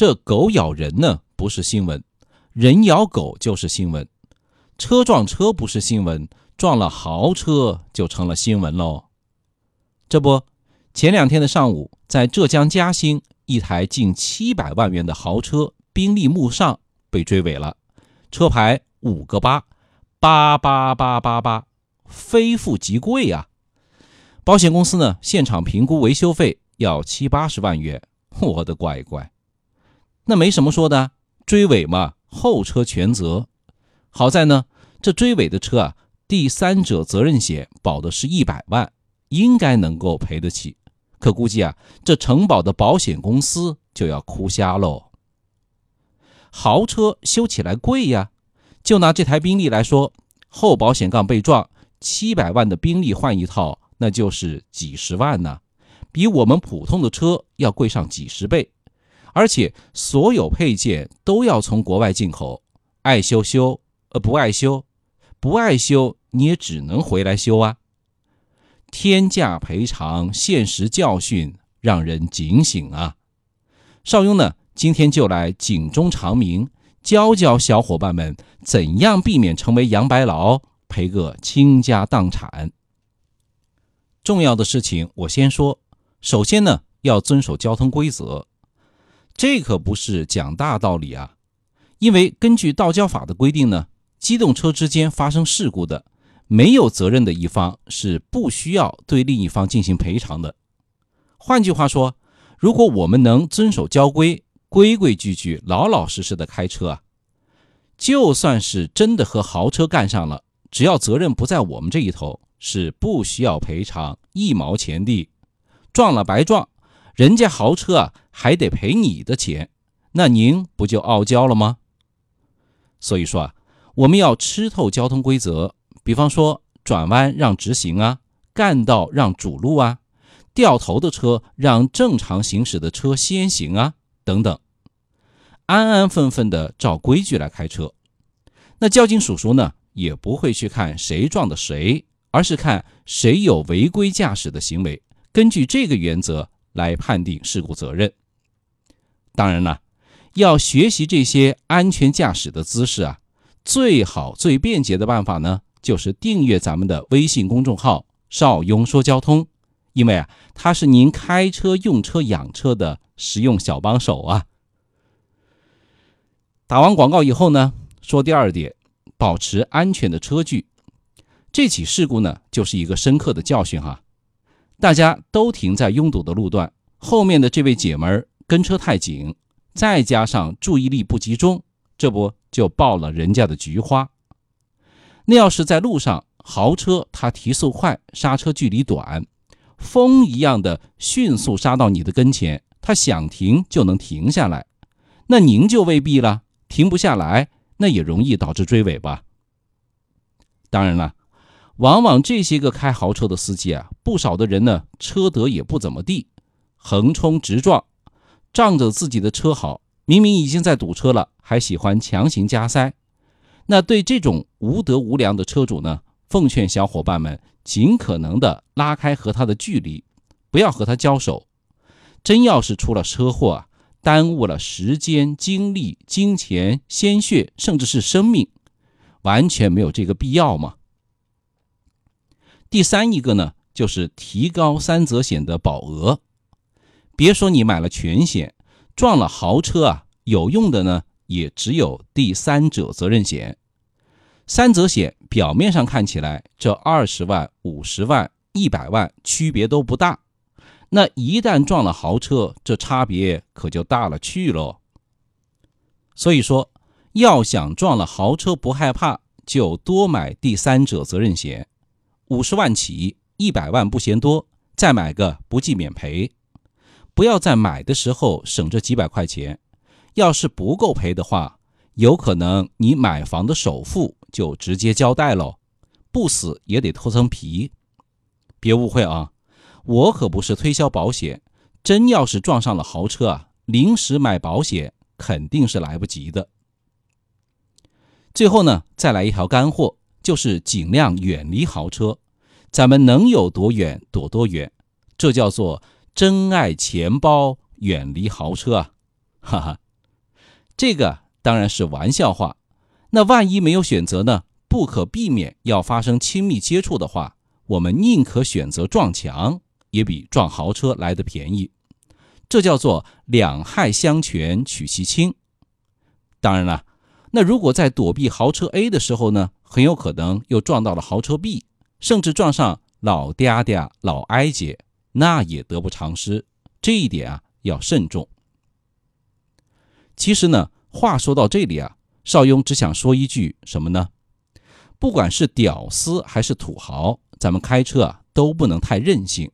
这狗咬人呢不是新闻，人咬狗就是新闻。车撞车不是新闻，撞了豪车就成了新闻喽。这不，前两天的上午，在浙江嘉兴，一台近七百万元的豪车宾利慕尚被追尾了，车牌五个八八八八八八，非富即贵啊！保险公司呢，现场评估维修费要七八十万元，我的乖乖！那没什么说的，追尾嘛，后车全责。好在呢，这追尾的车啊，第三者责任险保的是一百万。应该能够赔得起，可估计啊，这承保的保险公司就要哭瞎喽。豪车修起来贵呀，就拿这台宾利来说，后保险杠被撞，七百万的宾利换一套，那就是几十万呢，比我们普通的车要贵上几十倍，而且所有配件都要从国外进口，爱修修，呃，不爱修，不爱修，你也只能回来修啊。天价赔偿，现实教训让人警醒啊！邵雍呢，今天就来警钟长鸣，教教小伙伴们怎样避免成为杨白劳，赔个倾家荡产。重要的事情我先说，首先呢，要遵守交通规则，这可不是讲大道理啊！因为根据道交法的规定呢，机动车之间发生事故的。没有责任的一方是不需要对另一方进行赔偿的。换句话说，如果我们能遵守交规，规规矩矩、老老实实的开车啊，就算是真的和豪车干上了，只要责任不在我们这一头，是不需要赔偿一毛钱的。撞了白撞，人家豪车啊还得赔你的钱，那您不就傲娇了吗？所以说啊，我们要吃透交通规则。比方说，转弯让直行啊，干道让主路啊，掉头的车让正常行驶的车先行啊，等等，安安分分的照规矩来开车。那交警叔叔呢，也不会去看谁撞的谁，而是看谁有违规驾驶的行为，根据这个原则来判定事故责任。当然了，要学习这些安全驾驶的姿势啊，最好最便捷的办法呢。就是订阅咱们的微信公众号“邵雍说交通”，因为啊，它是您开车、用车、养车的实用小帮手啊。打完广告以后呢，说第二点，保持安全的车距。这起事故呢，就是一个深刻的教训哈。大家都停在拥堵的路段，后面的这位姐们儿跟车太紧，再加上注意力不集中，这不就爆了人家的菊花。那要是在路上，豪车它提速快，刹车距离短，风一样的迅速刹到你的跟前，它想停就能停下来，那您就未必了，停不下来，那也容易导致追尾吧。当然了，往往这些个开豪车的司机啊，不少的人呢，车德也不怎么地，横冲直撞，仗着自己的车好，明明已经在堵车了，还喜欢强行加塞。那对这种无德无良的车主呢，奉劝小伙伴们尽可能的拉开和他的距离，不要和他交手。真要是出了车祸啊，耽误了时间、精力、金钱、鲜血，甚至是生命，完全没有这个必要嘛。第三一个呢，就是提高三责险的保额。别说你买了全险，撞了豪车啊，有用的呢，也只有第三者责任险。三责险表面上看起来，这二十万、五十万、一百万区别都不大，那一旦撞了豪车，这差别可就大了去喽。所以说，要想撞了豪车不害怕，就多买第三者责任险，五十万起，一百万不嫌多，再买个不计免赔。不要在买的时候省这几百块钱，要是不够赔的话。有可能你买房的首付就直接交代喽，不死也得脱层皮。别误会啊，我可不是推销保险。真要是撞上了豪车啊，临时买保险肯定是来不及的。最后呢，再来一条干货，就是尽量远离豪车。咱们能有多远躲多远，这叫做珍爱钱包，远离豪车啊！哈哈，这个当然是玩笑话。那万一没有选择呢？不可避免要发生亲密接触的话，我们宁可选择撞墙，也比撞豪车来的便宜。这叫做两害相权取其轻。当然了，那如果在躲避豪车 A 的时候呢，很有可能又撞到了豪车 B，甚至撞上老嗲嗲、老哀姐，那也得不偿失。这一点啊，要慎重。其实呢，话说到这里啊。邵雍只想说一句什么呢？不管是屌丝还是土豪，咱们开车啊都不能太任性。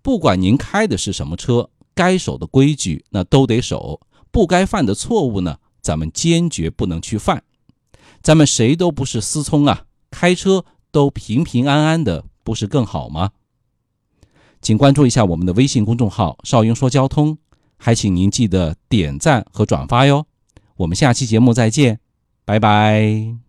不管您开的是什么车，该守的规矩那都得守，不该犯的错误呢，咱们坚决不能去犯。咱们谁都不是思聪啊，开车都平平安安的，不是更好吗？请关注一下我们的微信公众号“少英说交通”，还请您记得点赞和转发哟。我们下期节目再见，拜拜。